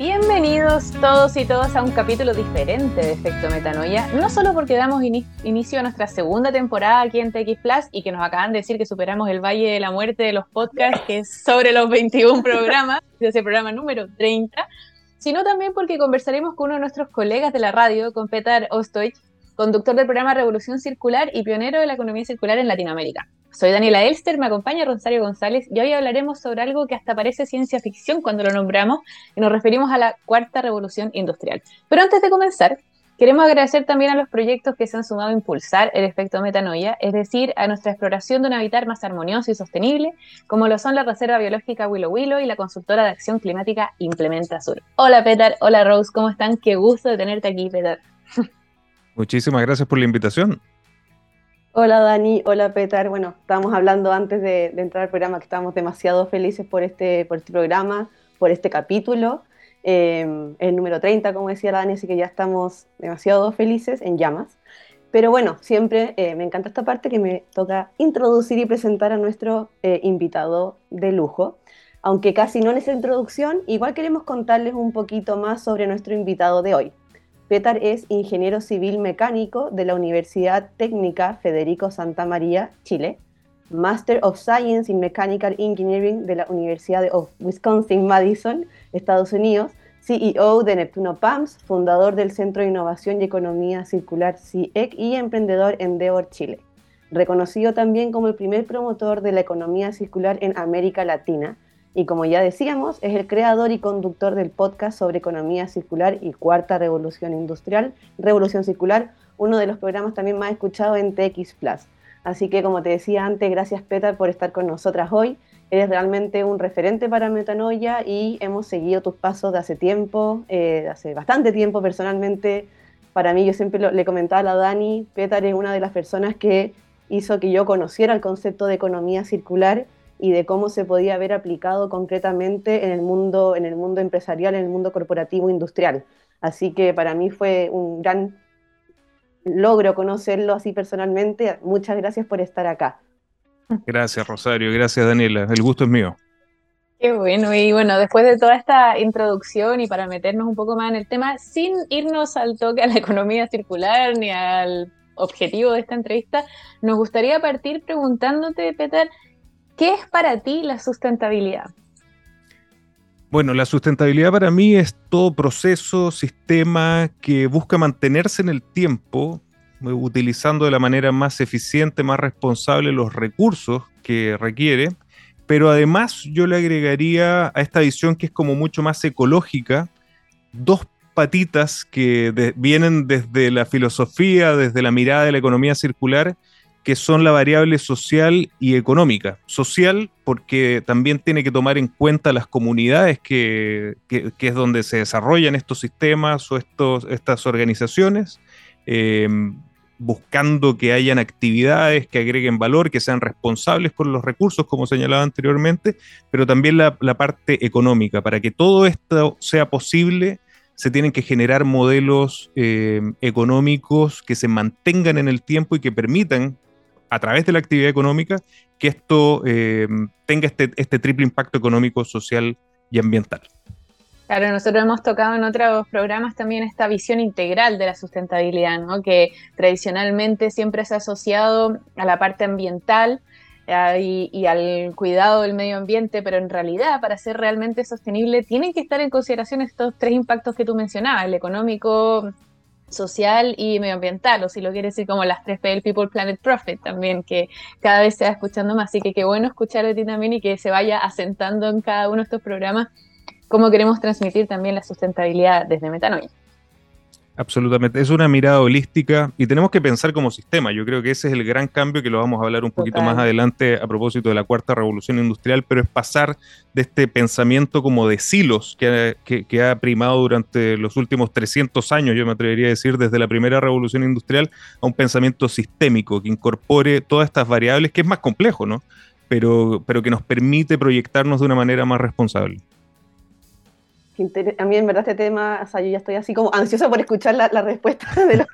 Bienvenidos todos y todas a un capítulo diferente de Efecto Metanoia, no solo porque damos inicio a nuestra segunda temporada aquí en TX Plus y que nos acaban de decir que superamos el Valle de la Muerte de los podcasts, que es sobre los 21 programas, de ese programa número 30, sino también porque conversaremos con uno de nuestros colegas de la radio, con Petar Ostoich, conductor del programa Revolución Circular y pionero de la economía circular en Latinoamérica. Soy Daniela Elster, me acompaña Rosario González y hoy hablaremos sobre algo que hasta parece ciencia ficción cuando lo nombramos y nos referimos a la cuarta revolución industrial. Pero antes de comenzar, queremos agradecer también a los proyectos que se han sumado a impulsar el efecto metanoia, es decir, a nuestra exploración de un hábitat más armonioso y sostenible, como lo son la Reserva Biológica Willow Willow y la consultora de acción climática Implementa Sur. Hola Petar, hola Rose, ¿cómo están? Qué gusto de tenerte aquí, Petar. Muchísimas gracias por la invitación. Hola Dani, hola Petar. Bueno, estábamos hablando antes de, entrar al programa que estamos demasiado felices por este, por este programa, por este capítulo, eh, el número 30, como decía Dani, así que ya estamos demasiado felices en llamas. Pero bueno, siempre eh, me encanta esta parte que me toca introducir y presentar a nuestro eh, invitado de lujo. Aunque casi no es introducción, igual queremos contarles un poquito más sobre nuestro invitado de hoy. Petar es ingeniero civil mecánico de la Universidad Técnica Federico Santa María, Chile, Master of Science in Mechanical Engineering de la Universidad of Wisconsin-Madison, Estados Unidos, CEO de Neptuno PAMS, fundador del Centro de Innovación y Economía Circular CIEC y emprendedor Endeavor Chile. Reconocido también como el primer promotor de la economía circular en América Latina, y como ya decíamos, es el creador y conductor del podcast sobre economía circular y cuarta revolución industrial, Revolución Circular, uno de los programas también más escuchados en TX Plus. Así que como te decía antes, gracias Petar por estar con nosotras hoy. Eres realmente un referente para Metanoia y hemos seguido tus pasos de hace tiempo, eh, de hace bastante tiempo personalmente. Para mí, yo siempre le comentaba a la Dani, Petar es una de las personas que hizo que yo conociera el concepto de economía circular y de cómo se podía haber aplicado concretamente en el mundo, en el mundo empresarial, en el mundo corporativo industrial. Así que para mí fue un gran logro conocerlo así personalmente. Muchas gracias por estar acá. Gracias, Rosario. Gracias, Daniela. El gusto es mío. Qué bueno, y bueno, después de toda esta introducción y para meternos un poco más en el tema, sin irnos al toque a la economía circular ni al objetivo de esta entrevista, nos gustaría partir preguntándote, Peter, ¿Qué es para ti la sustentabilidad? Bueno, la sustentabilidad para mí es todo proceso, sistema que busca mantenerse en el tiempo, eh, utilizando de la manera más eficiente, más responsable los recursos que requiere, pero además yo le agregaría a esta visión que es como mucho más ecológica, dos patitas que vienen desde la filosofía, desde la mirada de la economía circular, que son la variable social y económica. Social porque también tiene que tomar en cuenta las comunidades que, es donde se desarrollan estos sistemas o estos, estas organizaciones, em, buscando que hayan actividades que agreguen valor, que sean responsables con los recursos, como señalaba anteriormente, pero también la, parte económica. Para que todo esto sea posible, se tienen que generar modelos em, económicos que se mantengan en el tiempo y que permitan a través de la actividad económica que esto eh, tenga este, este triple impacto económico, social y ambiental. Claro, nosotros hemos tocado en otros programas también esta visión integral de la sustentabilidad, ¿no? que tradicionalmente siempre se ha asociado a la parte ambiental eh, y, al cuidado del medio ambiente, pero en realidad para ser realmente sostenible tienen que estar en consideración estos tres impactos que tú mencionabas, el económico, social y medioambiental, o si lo quieres decir como las tres P del People, Planet, Profit también, que cada vez se va escuchando más. Así que qué bueno escuchar de ti también y que se vaya asentando en cada uno de estos programas cómo queremos transmitir también la sustentabilidad desde Metanoia. Absolutamente, es una mirada holística y tenemos que pensar como sistema. Yo creo que ese es el gran cambio que lo vamos a hablar un poquito más adelante a propósito de la cuarta revolución industrial, pero es pasar de este pensamiento como de silos que, que, ha primado durante los últimos 300 años, yo me atrevería a decir, desde la primera revolución industrial, a un pensamiento sistémico que incorpore todas estas variables, que es más complejo, ¿no? Pero, pero que nos permite proyectarnos de una manera más responsable a mí en verdad este tema, o sea, yo ya estoy así como ansiosa por escuchar la, respuesta,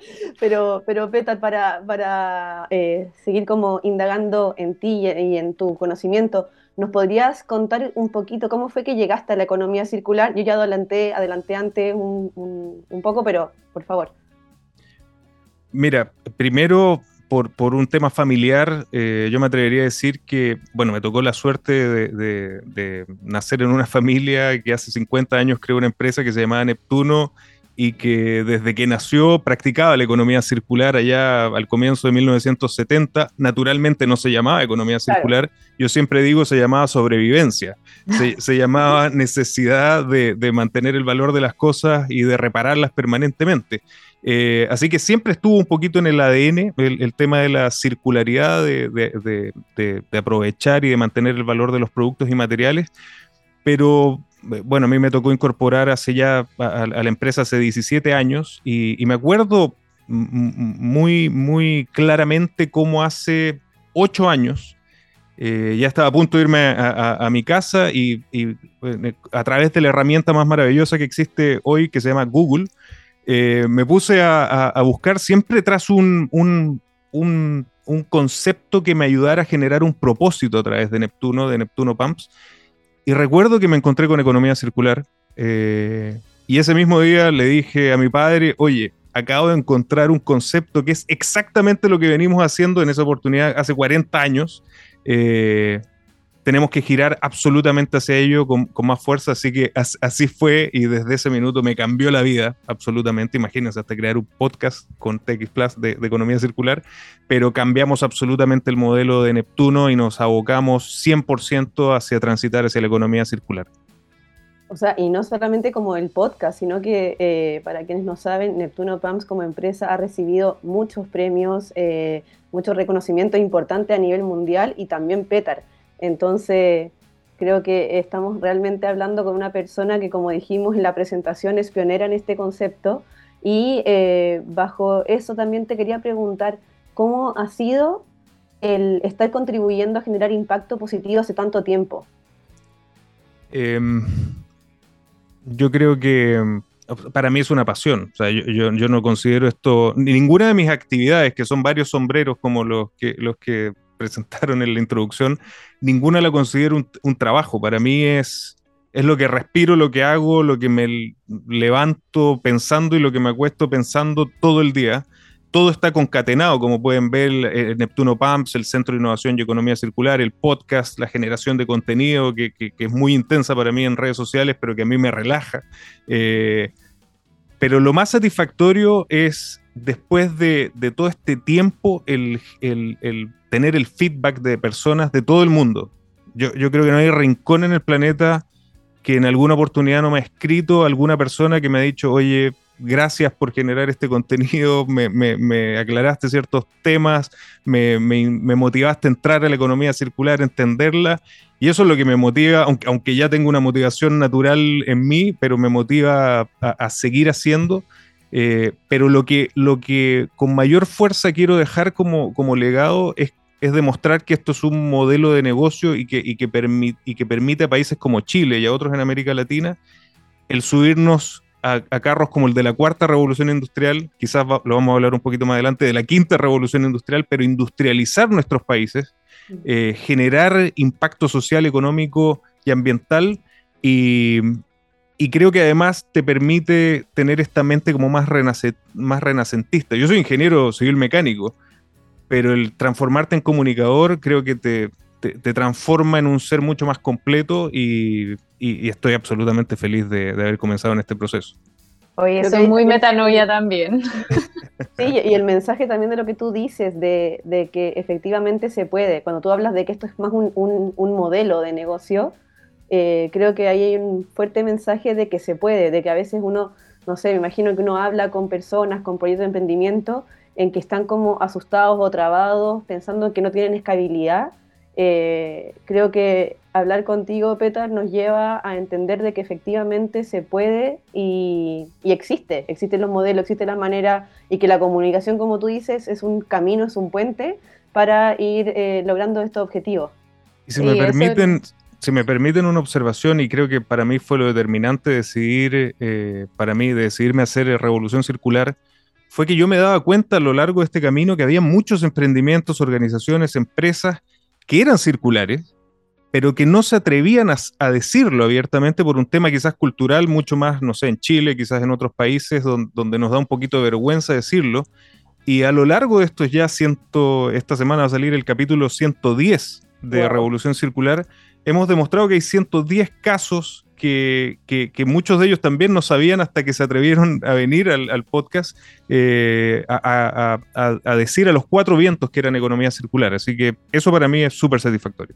pero, pero Petar, para, para eh, seguir como indagando en ti y, en tu conocimiento, ¿Nos podrías contar un poquito cómo fue que llegaste a la economía circular? Yo ya adelanté, adelanté antes un, un poco, pero por favor. Mira, primero por, un tema familiar, eh, yo me atrevería a decir que, bueno, me tocó la suerte de, nacer en una familia que hace 50 años creó una empresa que se llamaba Neptuno y que desde que nació practicaba la economía circular allá al comienzo de 1970. Naturalmente no se llamaba economía circular, yo siempre digo se llamaba sobrevivencia, se, se llamaba necesidad de, mantener el valor de las cosas y de repararlas permanentemente. Eh, así que siempre estuvo un poquito en el ADN el, tema de la circularidad, de, aprovechar y de mantener el valor de los productos y materiales, pero eh, bueno, a mí me tocó incorporar hace ya a, la empresa hace 17 años y, me acuerdo muy, muy claramente cómo hace 8 años eh, ya estaba a punto de irme a, mi casa y, a través de la herramienta más maravillosa que existe hoy, que se llama Google, eh, me puse a, buscar siempre tras un, concepto que me ayudara a generar un propósito a través de Neptuno, de Neptuno Pumps. Y recuerdo que me encontré con economía circular. Eh, y ese mismo día le dije a mi padre, oye, acabo de encontrar un concepto que es exactamente lo que venimos haciendo en esa oportunidad hace 40 años. Eh, tenemos que girar absolutamente hacia ello con, más fuerza, así que así fue y desde ese minuto me cambió la vida absolutamente, imagínense, hasta crear un podcast con TX Plus de, economía circular, pero cambiamos absolutamente el modelo de Neptuno y nos abocamos 100% hacia transitar hacia la economía circular. O sea, y no solamente como el podcast, sino que eh, para quienes no saben, Neptuno Pumps como empresa ha recibido muchos premios, eh, mucho reconocimiento importante a nivel mundial y también PETAR entonces, creo que estamos realmente hablando con una persona que, como dijimos en la presentación, es pionera en este concepto. Y eh, bajo eso también te quería preguntar, ¿cómo ha sido el estar contribuyendo a generar impacto positivo hace tanto tiempo? Em, yo creo que para mí es una pasión. O sea, yo, no considero esto, ninguna de mis actividades, que son varios sombreros como los que, los que presentaron en la introducción, ninguna la considero un, trabajo. Para mí es, es lo que respiro, lo que hago, lo que me levanto pensando y lo que me acuesto pensando todo el día. Todo está concatenado, como pueden ver, el Neptuno Pumps, el Centro de Innovación y Economía Circular, el podcast, la generación de contenido, que, es muy intensa para mí en redes sociales, pero que a mí me relaja. Eh, pero lo más satisfactorio es, después de, todo este tiempo, el, tener el feedback de personas de todo el mundo. Yo, creo que no hay rincón en el planeta que en alguna oportunidad no me ha escrito alguna persona que me ha dicho, oye, gracias por generar este contenido, me, aclaraste ciertos temas, me, motivaste a entrar a la economía circular, entenderla, y eso es lo que me motiva, aunque ya tengo una motivación natural en mí, pero me motiva a seguir haciendo eh, pero lo que, lo que con mayor fuerza quiero dejar como, como legado es, es demostrar que esto es un modelo de negocio y que, y que, y que permite a países como Chile y a otros en América Latina el subirnos a, carros como el de la cuarta revolución industrial, quizás lo vamos a hablar un poquito más adelante, de la quinta revolución industrial, pero industrializar nuestros países, eh, generar impacto social, económico y ambiental y, y creo que además te permite tener esta mente como más, más renacentista. Yo soy ingeniero civil mecánico, pero el transformarte en comunicador creo que te, te, transforma en un ser mucho más completo y, y, estoy absolutamente feliz de, de, haber comenzado en este proceso. Oye, soy muy metanoia también. Sí, y el mensaje también de lo que tú dices, de, de, que efectivamente se puede. Cuando tú hablas de que esto es más un, un, un modelo de negocio, eh, creo que ahí hay un fuerte mensaje de que se puede, de que a veces uno, no sé, me imagino que uno habla con personas, con proyectos de emprendimiento, en que están como asustados o trabados, pensando que no tienen escalabilidad. Eh, creo que hablar contigo, Petar, nos lleva a entender de que efectivamente se puede y, existe, existen los modelos, existe la manera y que la comunicación, como tú dices, es un camino, es un puente para ir eh, logrando estos objetivos. Y si me permiten, si me permiten una observación, y creo que para mí fue lo determinante decidir, eh, para mí decidirme a hacer Revolución Circular, fue que yo me daba cuenta a lo largo de este camino que había muchos emprendimientos, organizaciones, empresas que eran circulares, pero que no se atrevían a, decirlo abiertamente por un tema quizás cultural, mucho más, no sé, en Chile, quizás en otros países donde, nos da un poquito de vergüenza decirlo. Y a lo largo de estos ya ciento, esta semana va a salir el capítulo 110 de Revolución Circular, hemos demostrado que hay 110 casos que, muchos de ellos también no sabían hasta que se atrevieron a venir al, podcast eh, a, decir a los cuatro vientos que eran economía circular. Así que eso para mí es súper satisfactorio.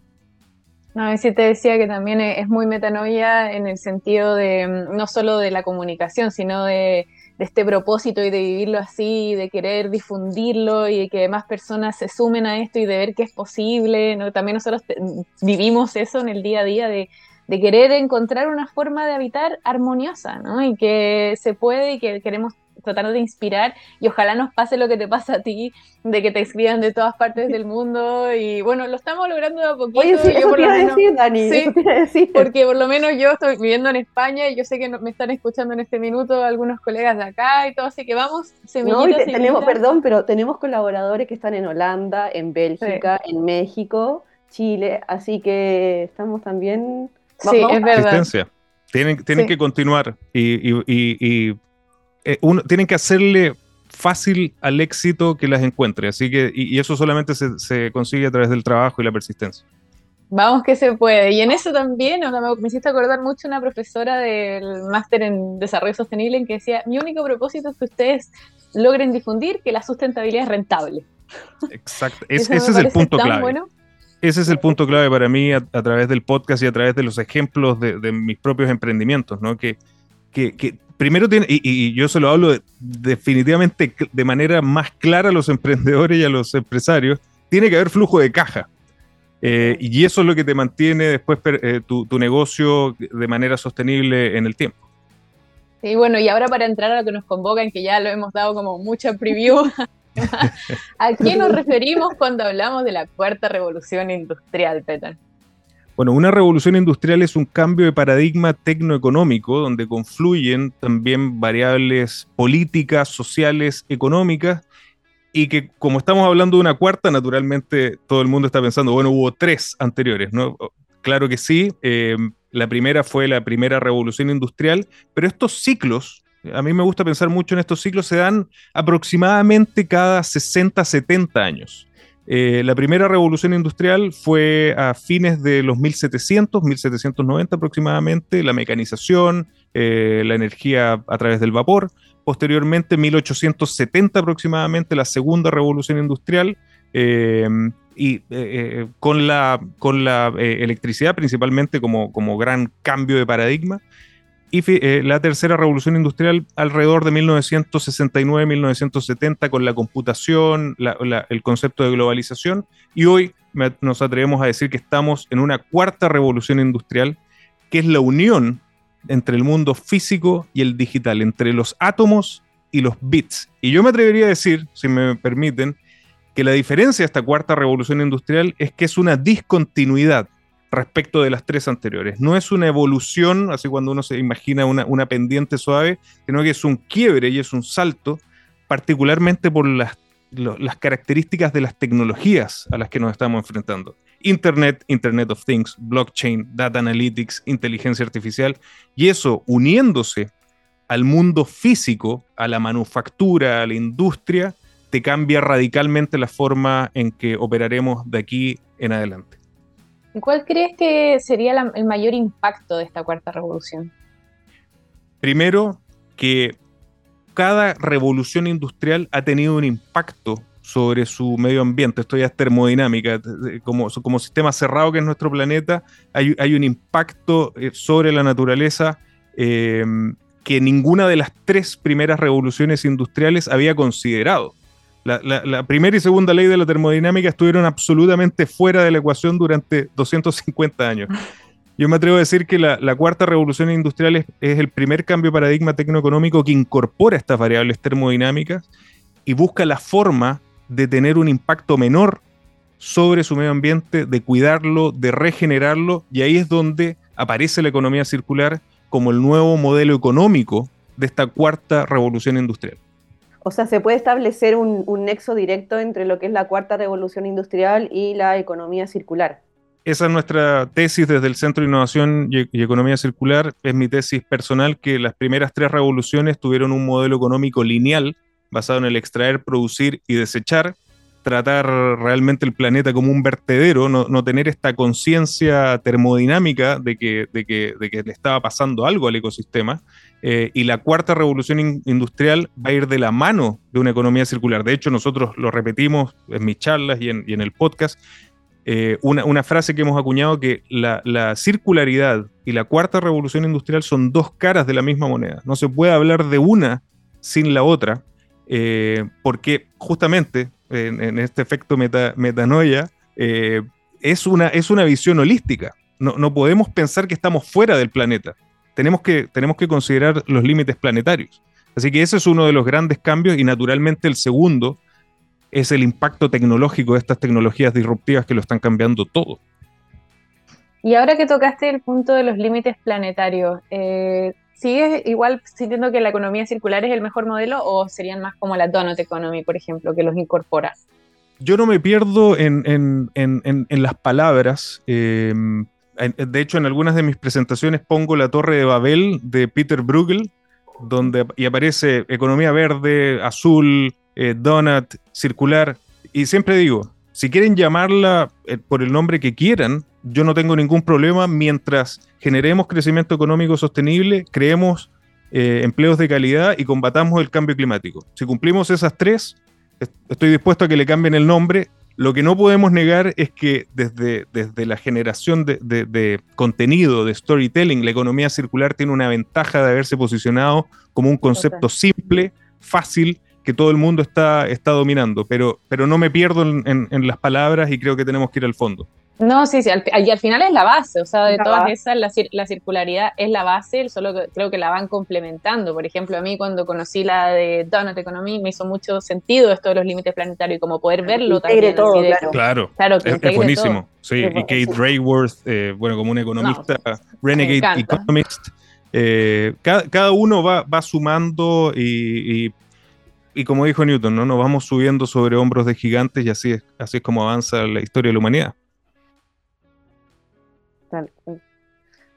No, sí te decía que también es muy metanoia en el sentido de mm, no solo de la comunicación, sino de, este propósito y de vivirlo así, de querer difundirlo y de que más personas se sumen a esto y de ver que es posible. ¿no? También nosotros vivimos eso en el día a día de de querer encontrar una forma de habitar armoniosa, ¿no? Y que se puede y que queremos tratar de inspirar y ojalá nos pase lo que te pasa a ti, de que te escriban de todas partes del mundo y bueno, lo estamos logrando de a poquito. Oye, sí, eso decir, Dani, sí, decir. porque por lo menos yo estoy viviendo en España y yo sé que me están escuchando en este minuto algunos colegas de acá y todo, así que vamos, no, y tenemos, perdón, pero tenemos colaboradores que están en Holanda, en Bélgica, en México, Chile, así que estamos también Sí, es verdad. Tienen, tienen que continuar y, eh, tienen que hacerle fácil al éxito que las encuentre. Así que, y, eso solamente se, consigue a través del trabajo y la persistencia. Vamos que se puede. Y en eso también me, hiciste acordar mucho una profesora del máster en desarrollo sostenible en que decía, mi único propósito es que ustedes logren difundir que la sustentabilidad es rentable. Exacto, ese es el punto clave. Bueno ese es el punto clave para mí a, través del podcast y a través de los ejemplos de, mis propios emprendimientos, ¿no? Que, que, primero tiene, y, yo se lo hablo definitivamente de manera más clara a los emprendedores y a los empresarios, tiene que haber flujo de caja. Eh, y eso es lo que te mantiene después eh, tu, tu, negocio de manera sostenible en el tiempo. Sí, bueno, y ahora para entrar a lo que nos convocan, que ya lo hemos dado como mucha preview ¿A qué nos referimos cuando hablamos de la cuarta revolución industrial, Peter? Bueno, una revolución industrial es un cambio de paradigma tecnoeconómico donde confluyen también variables políticas, sociales, económicas y que como estamos hablando de una cuarta, naturalmente todo el mundo está pensando, bueno, hubo tres anteriores, ¿no? Claro que sí, eh, la primera fue la primera revolución industrial, pero estos ciclos a mí me gusta pensar mucho en estos ciclos, se dan aproximadamente cada 60, 70 años. Eh, la primera revolución industrial fue a fines de los 1700, 1790 aproximadamente, la mecanización, eh, la energía a través del vapor. Posteriormente, 1870 aproximadamente, la segunda revolución industrial. Eh, y con la, con la electricidad principalmente como, como gran cambio de paradigma y eh, la tercera revolución industrial alrededor de 1969-1970 con la computación, el concepto de globalización y hoy nos atrevemos a decir que estamos en una cuarta revolución industrial que es la unión entre el mundo físico y el digital, entre los átomos y los bits. Y yo me atrevería a decir, si me permiten, que la diferencia de esta cuarta revolución industrial es que es una discontinuidad respecto de las tres anteriores. No es una evolución, así cuando uno se imagina una, pendiente suave, sino que es un quiebre y es un salto, particularmente por las, las características de las tecnologías a las que nos estamos enfrentando. Internet, Internet of Things, blockchain, data analytics, inteligencia artificial, y eso uniéndose al mundo físico, a la manufactura, a la industria, te cambia radicalmente la forma en que operaremos de aquí en adelante. ¿Cuál crees que sería el mayor impacto de esta cuarta revolución? Primero, que cada revolución industrial ha tenido un impacto sobre su medio ambiente. Esto ya es termodinámica. Como, sistema cerrado que es nuestro planeta, hay, un impacto eh, sobre la naturaleza eh, que ninguna de las tres primeras revoluciones industriales había considerado. La, primera y segunda ley de la termodinámica estuvieron absolutamente fuera de la ecuación durante 250 años. Yo me atrevo a decir que la, cuarta revolución industrial es, el primer cambio paradigma tecnoeconómico que incorpora estas variables termodinámicas y busca la forma de tener un impacto menor sobre su medio ambiente, de cuidarlo, de regenerarlo, y ahí es donde aparece la economía circular como el nuevo modelo económico de esta cuarta revolución industrial. O sea, se puede establecer un, nexo directo entre lo que es la cuarta revolución industrial y la economía circular. esa es nuestra tesis desde el Centro de Innovación y, Economía Circular. Es mi tesis personal que las primeras tres revoluciones tuvieron un modelo económico lineal basado en el extraer, producir y desechar, tratar realmente el planeta como un vertedero, no, tener esta conciencia termodinámica de que, le estaba pasando algo al ecosistema. Eh, y la cuarta revolución industrial va a ir de la mano de una economía circular. De hecho, nosotros lo repetimos en mis charlas y en, el podcast. Eh, una, frase que hemos acuñado que la, la, circularidad y la cuarta revolución industrial son dos caras de la misma moneda. No se puede hablar de una sin la otra. Eh, porque justamente en, este efecto metanoia eh, es, una, es una visión holística. No, podemos pensar que estamos fuera del planeta. Tenemos que, tenemos que considerar los límites planetarios. Así que ese es uno de los grandes cambios y naturalmente el segundo es el impacto tecnológico de estas tecnologías disruptivas que lo están cambiando todo. Y ahora que tocaste el punto de los límites planetarios, eh, ¿Sigues igual sintiendo que la economía circular es el mejor modelo o serían más como la donut economy, por ejemplo, que los incorpora? Yo no me pierdo en, las palabras. Eh, de hecho, en algunas de mis presentaciones pongo la torre de Babel de Peter Bruegel, donde y aparece economía verde, azul, eh, donut, circular. Y siempre digo, si quieren llamarla eh, por el nombre que quieran, yo no tengo ningún problema mientras generemos crecimiento económico sostenible, creemos eh, empleos de calidad y combatamos el cambio climático. Si cumplimos esas tres, estoy dispuesto a que le cambien el nombre. Lo que no podemos negar es que desde, desde la generación de, contenido, de storytelling, la economía circular tiene una ventaja de haberse posicionado como un concepto simple, fácil, que todo el mundo está, está dominando. Pero, pero no me pierdo en las palabras y creo que tenemos que ir al fondo. No, sí, sí, al, y al final es la base, o sea, de todas esas, la, circularidad es la base, solo que creo que la van complementando. Por ejemplo, a mí cuando conocí la de Donut Economy me hizo mucho sentido esto de los límites planetarios y como poder verlo también. Todo, claro. claro, es, buenísimo. Sí, y Kate Rayworth, eh, bueno, como un economista, Renegade Economist, eh, cada, uno va, va sumando y, y, como dijo Newton, ¿no? nos vamos subiendo sobre hombros de gigantes y así es, así es como avanza la historia de la humanidad.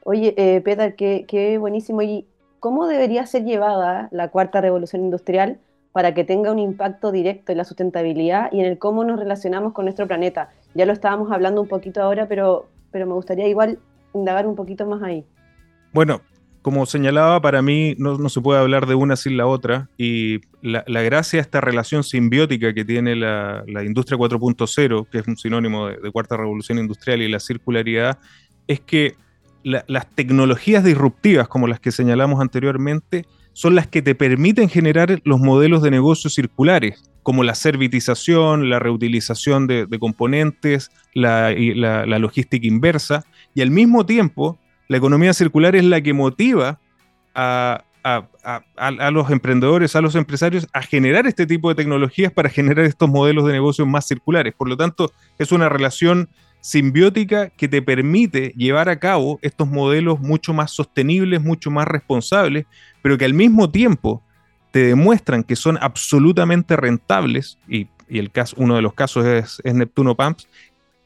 Oye, eh, Peter, qué, buenísimo. ¿Y cómo debería ser llevada la cuarta revolución industrial para que tenga un impacto directo en la sustentabilidad y en el cómo nos relacionamos con nuestro planeta? Ya lo estábamos hablando un poquito ahora, pero, pero me gustaría igual indagar un poquito más ahí. Bueno, como señalaba, para mí no, se puede hablar de una sin la otra y la, gracia de esta relación simbiótica que tiene la, industria 4.0, que es un sinónimo de, cuarta revolución industrial y la circularidad, es que las tecnologías disruptivas, como las que señalamos anteriormente, son las que te permiten generar los modelos de negocio circulares, como la servitización, la reutilización de, componentes, la, logística inversa, y al mismo tiempo, la economía circular es la que motiva a, a, los emprendedores, a los empresarios, a generar este tipo de tecnologías para generar estos modelos de negocio más circulares. Por lo tanto, es una relación simbiótica que te permite llevar a cabo estos modelos mucho más sostenibles, mucho más responsables, pero que al mismo tiempo te demuestran que son absolutamente rentables, y, el caso, uno de los casos es, Neptuno Pumps,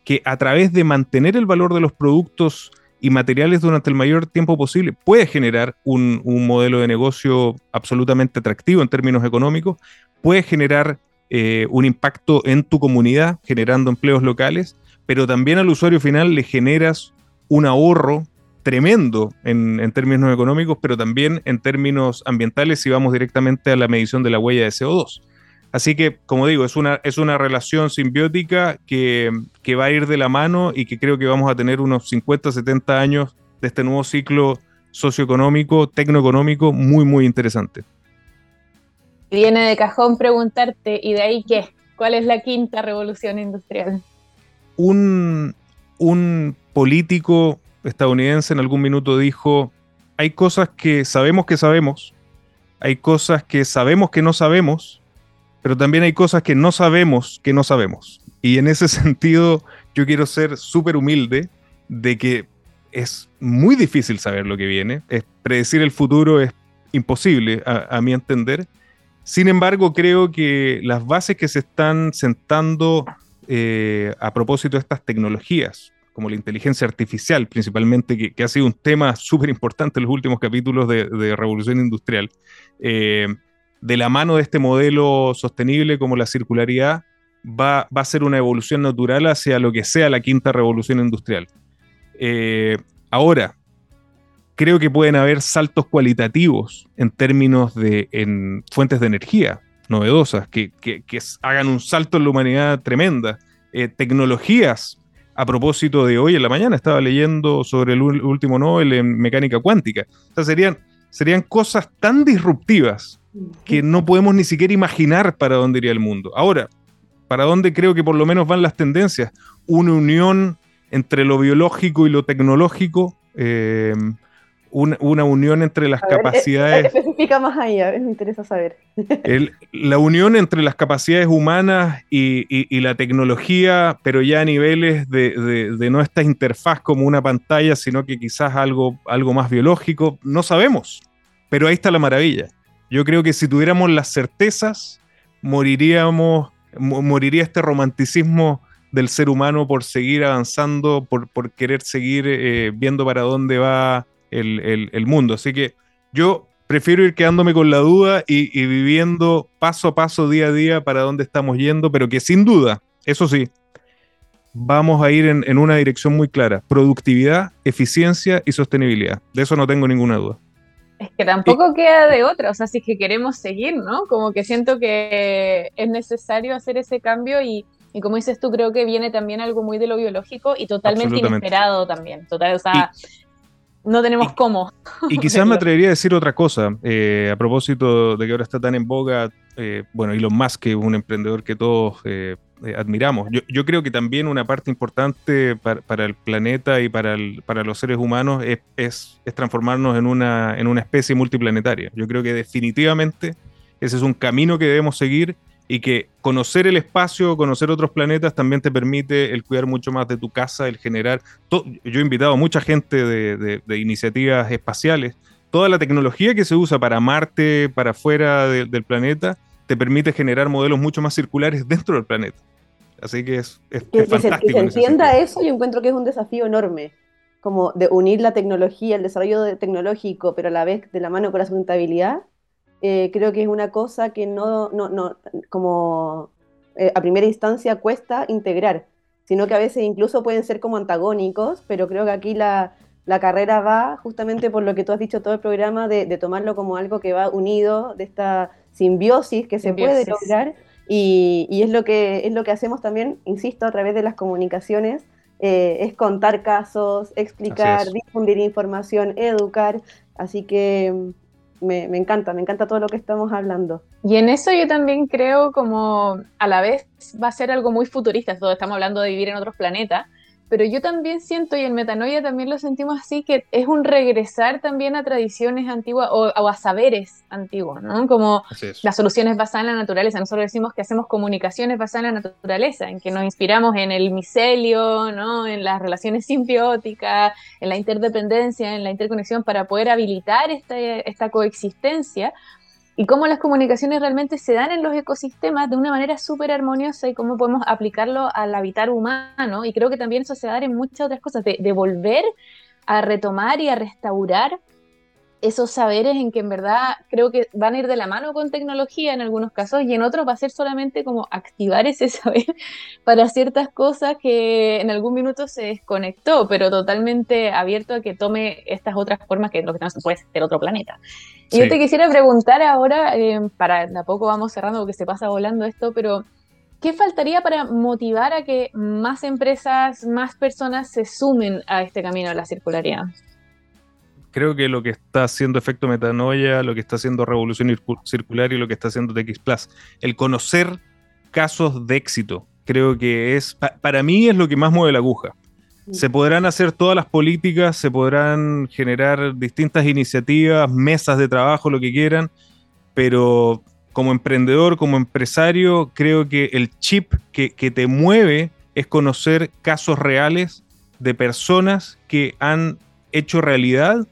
que a través de mantener el valor de los productos y materiales durante el mayor tiempo posible, puede generar un, modelo de negocio absolutamente atractivo en términos económicos, puede generar eh, un impacto en tu comunidad, generando empleos locales, pero también al usuario final le generas un ahorro tremendo en, términos económicos, pero también en términos ambientales si vamos directamente a la medición de la huella de CO2. Así que, como digo, es una, es una relación simbiótica que, que va a ir de la mano y que creo que vamos a tener unos 50, 70 años de este nuevo ciclo socioeconómico, tecnoeconómico, muy, muy interesante. Viene de cajón preguntarte, ¿y de ahí qué? ¿Cuál es la quinta revolución industrial? Un, político estadounidense en algún minuto dijo, hay cosas que sabemos que sabemos, hay cosas que sabemos que no sabemos, pero también hay cosas que no sabemos que no sabemos. Y en ese sentido yo quiero ser súper humilde de que es muy difícil saber lo que viene, predecir el futuro es imposible a mi entender. Sin embargo, creo que las bases que se están sentando eh, a propósito de estas tecnologías, como la inteligencia artificial, principalmente, que, ha sido un tema súper importante en los últimos capítulos de, Revolución Industrial, eh, de la mano de este modelo sostenible como la circularidad, va, a ser una evolución natural hacia lo que sea la quinta revolución industrial. Eh, ahora, creo que pueden haber saltos cualitativos en términos de en fuentes de energía novedosas, que, hagan un salto en la humanidad tremenda. Eh, tecnologías, a propósito de hoy en la mañana, estaba leyendo sobre el último Nobel en mecánica cuántica. O sea, serían, serían cosas tan disruptivas que no podemos ni siquiera imaginar para dónde iría el mundo. Ahora, ¿para dónde creo que por lo menos van las tendencias? Una unión entre lo biológico y lo tecnológico. Eh, una, unión entre las capacidades. especifica más ahí, a ver, me interesa saber. la unión entre las capacidades humanas y, la tecnología, pero ya a niveles de, no esta interfaz como una pantalla, sino que quizás algo, algo más biológico, no sabemos. Pero ahí está la maravilla. Yo creo que si tuviéramos las certezas, moriríamos, moriría este romanticismo del ser humano por seguir avanzando, por, por querer seguir eh, viendo para dónde va el, mundo. Así que yo prefiero ir quedándome con la duda y, viviendo paso a paso, día a día, para dónde estamos yendo, pero que sin duda, eso sí, vamos a ir en, una dirección muy clara, productividad, eficiencia y sostenibilidad. De eso no tengo ninguna duda. Es que tampoco queda de otra, o sea, si es que queremos seguir, ¿no? Como que siento que es necesario hacer ese cambio y, como dices tú, creo que viene también algo muy de lo biológico y totalmente inesperado también. Total, o sea, no tenemos cómo. Y quizás me atrevería a decir otra cosa, eh, a propósito de que ahora está tan en boga, eh, bueno, Elon Musk, que es un emprendedor que todos eh, eh, admiramos. Yo, creo que también una parte importante para, el planeta y para, para los seres humanos es, es, es, transformarnos en una, en una especie multiplanetaria. Yo creo que definitivamente ese es un camino que debemos seguir y que conocer el espacio, conocer otros planetas también te permite el cuidar mucho más de tu casa, el generar... yo he invitado a mucha gente de, iniciativas espaciales. Toda la tecnología que se usa para Marte, para fuera del planeta, te permite generar modelos mucho más circulares dentro del planeta. Así que es, fantástico. que se entienda eso, yo encuentro que es un desafío enorme, como de unir la tecnología, el desarrollo tecnológico, pero a la vez de la mano con la sustentabilidad eh, creo que es una cosa que no, no, no como eh, a primera instancia cuesta integrar, sino que a veces incluso pueden ser como antagónicos, pero creo que aquí la, la carrera va justamente por lo que tú has dicho todo el programa, de, de, tomarlo como algo que va unido, de esta simbiosis que se puede lograr, y, y, es, lo que, es lo que hacemos también, insisto, a través de las comunicaciones, eh, es contar casos, explicar, difundir información, educar, así que me, encanta, me encanta todo lo que estamos hablando. Y en eso yo también creo como a la vez va a ser algo muy futurista, todo estamos hablando de vivir en otros planetas, pero yo también siento, y en Metanoia también lo sentimos así, que es un regresar también a tradiciones antiguas o, a saberes antiguos, ¿no? Como las soluciones basadas en la naturaleza. Nosotros decimos que hacemos comunicaciones basadas en la naturaleza, en que nos inspiramos en el micelio, ¿no? En las relaciones simbióticas, en la interdependencia, en la interconexión para poder habilitar esta, esta coexistencia y cómo las comunicaciones realmente se dan en los ecosistemas de una manera súper armoniosa y cómo podemos aplicarlo al habitar humano. Y creo que también eso se da en muchas otras cosas, de, de volver a retomar y a restaurar esos saberes en que en verdad creo que van a ir de la mano con tecnología en algunos casos y en otros va a ser solamente como activar ese saber para ciertas cosas que en algún minuto se desconectó, pero totalmente abierto a que tome estas otras formas que lo que tenemos puede ser otro planeta. Y yo te quisiera preguntar ahora, eh, para de a poco vamos cerrando porque se pasa volando esto, pero ¿qué faltaría para motivar a que más empresas, más personas se sumen a este camino de la circularidad? Creo que lo que está haciendo Efecto Metanoia, lo que está haciendo Revolución Circular y lo que está haciendo TX Plus, el conocer casos de éxito, creo que es, para mí es lo que más mueve la aguja. Se podrán hacer todas las políticas, se podrán generar distintas iniciativas, mesas de trabajo, lo que quieran, pero como emprendedor, como empresario, creo que el chip que, que te mueve es conocer casos reales de personas que han hecho realidad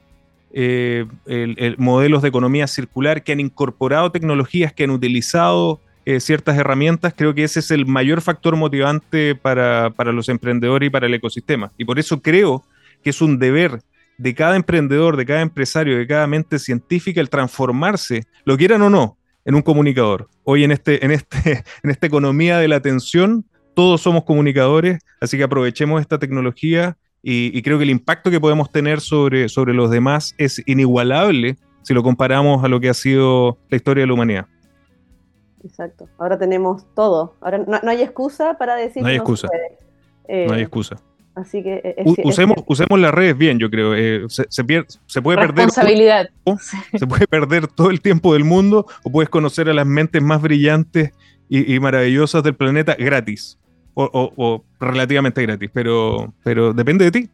eh, el, modelos de economía circular que han incorporado tecnologías, que han utilizado eh, ciertas herramientas, creo que ese es el mayor factor motivante para, para los emprendedores y para el ecosistema. Y por eso creo que es un deber de cada emprendedor, de cada empresario, de cada mente científica el transformarse, lo quieran o no, en un comunicador. Hoy en, este, en, este, en esta economía de la atención, todos somos comunicadores, así que aprovechemos esta tecnología y, creo que el impacto que podemos tener sobre, sobre los demás es inigualable si lo comparamos a lo que ha sido la historia de la humanidad. Exacto. Ahora tenemos todo. Ahora no, hay excusa para decir. No hay excusa. no hay excusa. Así que eh, usemos, usemos las redes bien, yo creo. Eh, se, se, se, puede perder. Responsabilidad. Se puede perder todo el tiempo del mundo o puedes conocer a las mentes más brillantes y, maravillosas del planeta gratis. O, relativamente gratis, pero, pero depende de ti.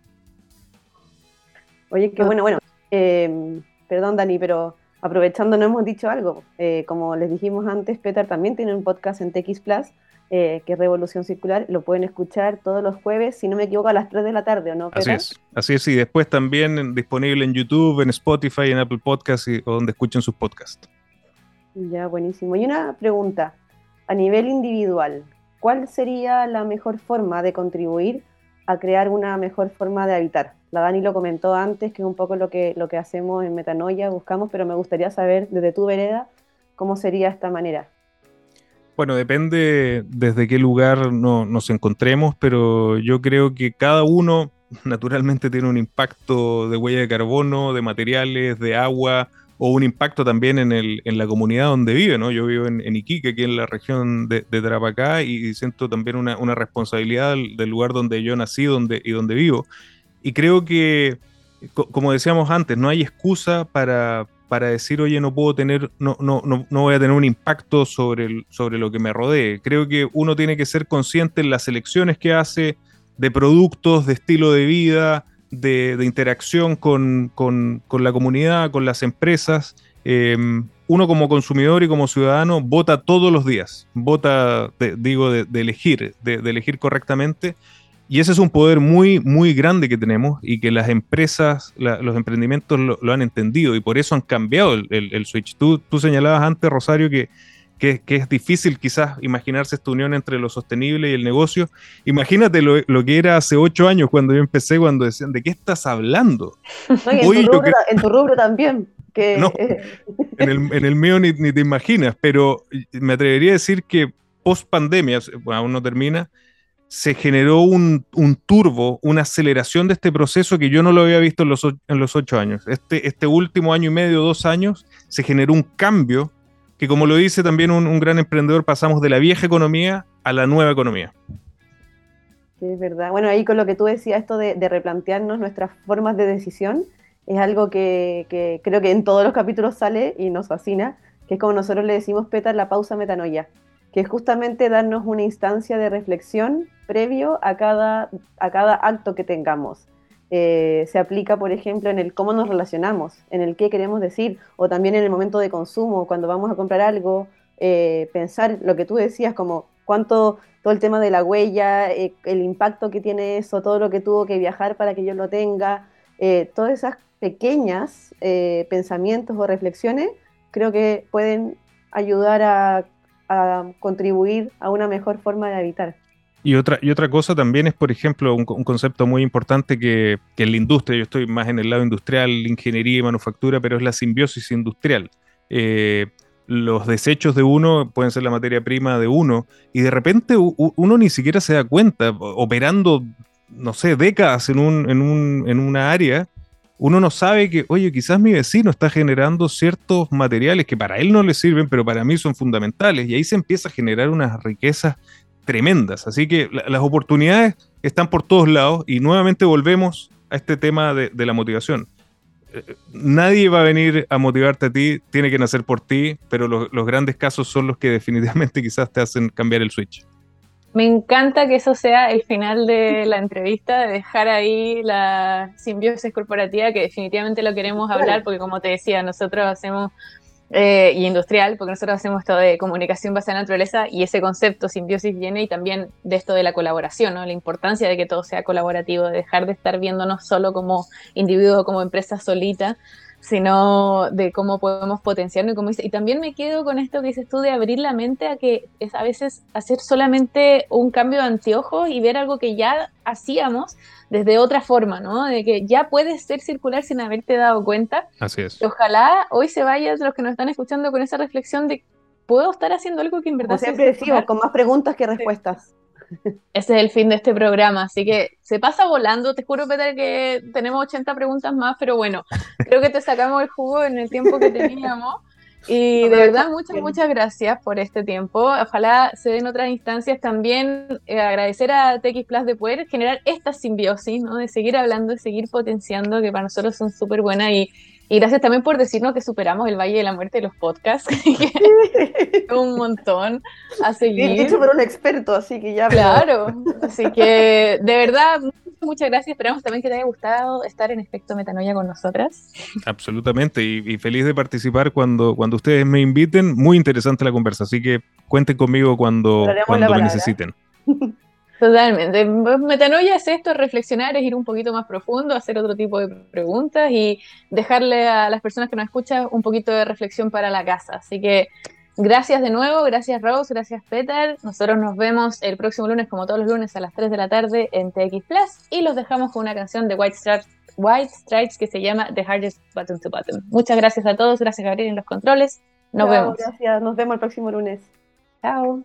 Oye, qué bueno, bueno. Em, perdón, Dani, pero aprovechando, no hemos dicho algo. Eh, como les dijimos antes, Peter también tiene un podcast en TX Plus eh, que es Revolución Circular, lo pueden escuchar todos los jueves, si no me equivoco, a las 3 de la tarde, ¿o no? Así es, así es, y después también disponible en YouTube, en Spotify, en Apple Podcasts o donde escuchen sus podcasts. Ya, buenísimo. Y una pregunta, a nivel individual, ¿cuál sería la mejor forma de contribuir a crear una mejor forma de habitar? La Dani lo comentó antes, que es un poco lo que, lo que hacemos en Metanoia, buscamos, pero me gustaría saber desde tu vereda cómo sería esta manera. Bueno, depende desde qué lugar nos encontremos, pero yo creo que cada uno naturalmente tiene un impacto de huella de carbono, de materiales, de agua, o un impacto también en, el, en la comunidad donde vive, ¿no? Yo vivo en, Iquique, aquí en la región de, de Tarapacá, y siento también una, responsabilidad del, lugar donde yo nací donde, y donde vivo. Y creo que, como decíamos antes, no hay excusa para, para decir, oye, no puedo tener, no, no, no, no voy a tener un impacto sobre, sobre lo que me rodee. Creo que uno tiene que ser consciente en las elecciones que hace de productos, de estilo de vida, de, interacción con, la comunidad, con las empresas. Em, uno como consumidor y como ciudadano vota todos los días, vota, digo, de, elegir, de, elegir correctamente y ese es un poder muy, muy grande que tenemos y que las empresas, los emprendimientos lo, han entendido y por eso han cambiado el, switch. Tú, tú señalabas antes, Rosario, que, que, es difícil quizás imaginarse esta unión entre lo sostenible y el negocio. Imagínate lo, que era hace ocho años cuando yo empecé, cuando decían, ¿de qué estás hablando? en, tu rubro, también. Que... No, en, el, en el mío ni, ni te imaginas, pero me atrevería a decir que post pandemia, bueno, aún no termina, se generó un, turbo, una aceleración de este proceso que yo no lo había visto en los, en los ocho años. Este, este último año y medio, dos años, se generó un cambio que, como lo dice también un, gran emprendedor, pasamos de la vieja economía a la nueva economía. Es verdad. Bueno, ahí con lo que tú decías, esto de, replantearnos nuestras formas de decisión, es algo que, creo que en todos los capítulos sale y nos fascina, que es como nosotros le decimos, Petar, la pausa metanoia que es justamente darnos una instancia de reflexión previo a cada, a cada acto que tengamos. Eh, se aplica, por ejemplo, en el cómo nos relacionamos, en el qué queremos decir, o también en el momento de consumo, cuando vamos a comprar algo, eh, pensar lo que tú decías, como cuánto, todo el tema de la huella, eh, el impacto que tiene eso, todo lo que tuvo que viajar para que yo lo tenga, todas esas pequeñas pensamientos o reflexiones, creo que pueden ayudar a contribuir a una mejor forma de habitar. Y otra, y otra cosa también es, por ejemplo, un, concepto muy importante que, que, en la industria, yo estoy más en el lado industrial, ingeniería y manufactura, pero es la simbiosis industrial. Eh, los desechos de uno pueden ser la materia prima de uno, y de repente uno ni siquiera se da cuenta, operando, no sé, décadas en, un, en, un, en una área, uno no sabe que, oye, quizás mi vecino está generando ciertos materiales que para él no le sirven, pero para mí son fundamentales. Y ahí se empieza a generar unas riquezas tremendas. Así que las oportunidades están por todos lados y nuevamente volvemos a este tema de, la motivación. Eh, nadie va a venir a motivarte a ti, tiene que nacer por ti, pero los grandes casos son los que definitivamente quizás te hacen cambiar el switch. Me encanta que eso sea el final de la entrevista, de dejar ahí la simbiosis corporativa, que definitivamente lo queremos hablar, porque como te decía, nosotros hacemos, eh, y industrial, porque nosotros hacemos esto de comunicación basada en naturaleza, y ese concepto simbiosis viene y también de esto de la colaboración, ¿no? la importancia de que todo sea colaborativo, de dejar de estar viéndonos solo como individuo, como empresa solita, sino de cómo podemos potenciarnos y cómo y también me quedo con esto que dices tú de abrir la mente a que es a veces hacer solamente un cambio de anteojos y ver algo que ya hacíamos desde otra forma, ¿no? De que ya puedes ser circular sin haberte dado cuenta. Así es. ojalá hoy se vayan los que nos están escuchando con esa reflexión de puedo estar haciendo algo que en verdad... Como siempre decimos, con más preguntas que respuestas. Ese es el fin de este programa, así que se pasa volando. Te juro, Peter, que tenemos 80 preguntas más, pero bueno, creo que te sacamos el jugo en el tiempo que teníamos. Y de verdad, muchas, muchas gracias por este tiempo. Ojalá se den otras instancias también. Eh, agradecer a TX Plus de poder generar esta simbiosis, ¿no? De seguir hablando, de seguir potenciando, que para nosotros son súper buenas y y gracias también por decirnos que superamos el Valle de la Muerte de los podcasts. un montón a seguir. Dicho por un experto, así que ya. Claro, así que de verdad, muchas gracias. Esperamos también que te haya gustado estar en Efecto Metanoia con nosotras. Absolutamente, y, feliz de participar cuando, cuando ustedes me inviten. Muy interesante la conversa, así que cuenten conmigo cuando, cuando me necesiten. Totalmente. Metanoia es esto, reflexionar, es ir un poquito más profundo, hacer otro tipo de preguntas y dejarle a las personas que nos escuchan un poquito de reflexión para la casa. Así que gracias de nuevo, gracias Rose, gracias Peter. Nosotros nos vemos el próximo lunes, como todos los lunes, a las 3 de la tarde en TX Plus y los dejamos con una canción de White Stripes, White Stripes que se llama The Hardest Button to Button. Muchas gracias a todos, gracias Gabriel en los controles. Nos vemos. Gracias, nos vemos el próximo lunes. Chao.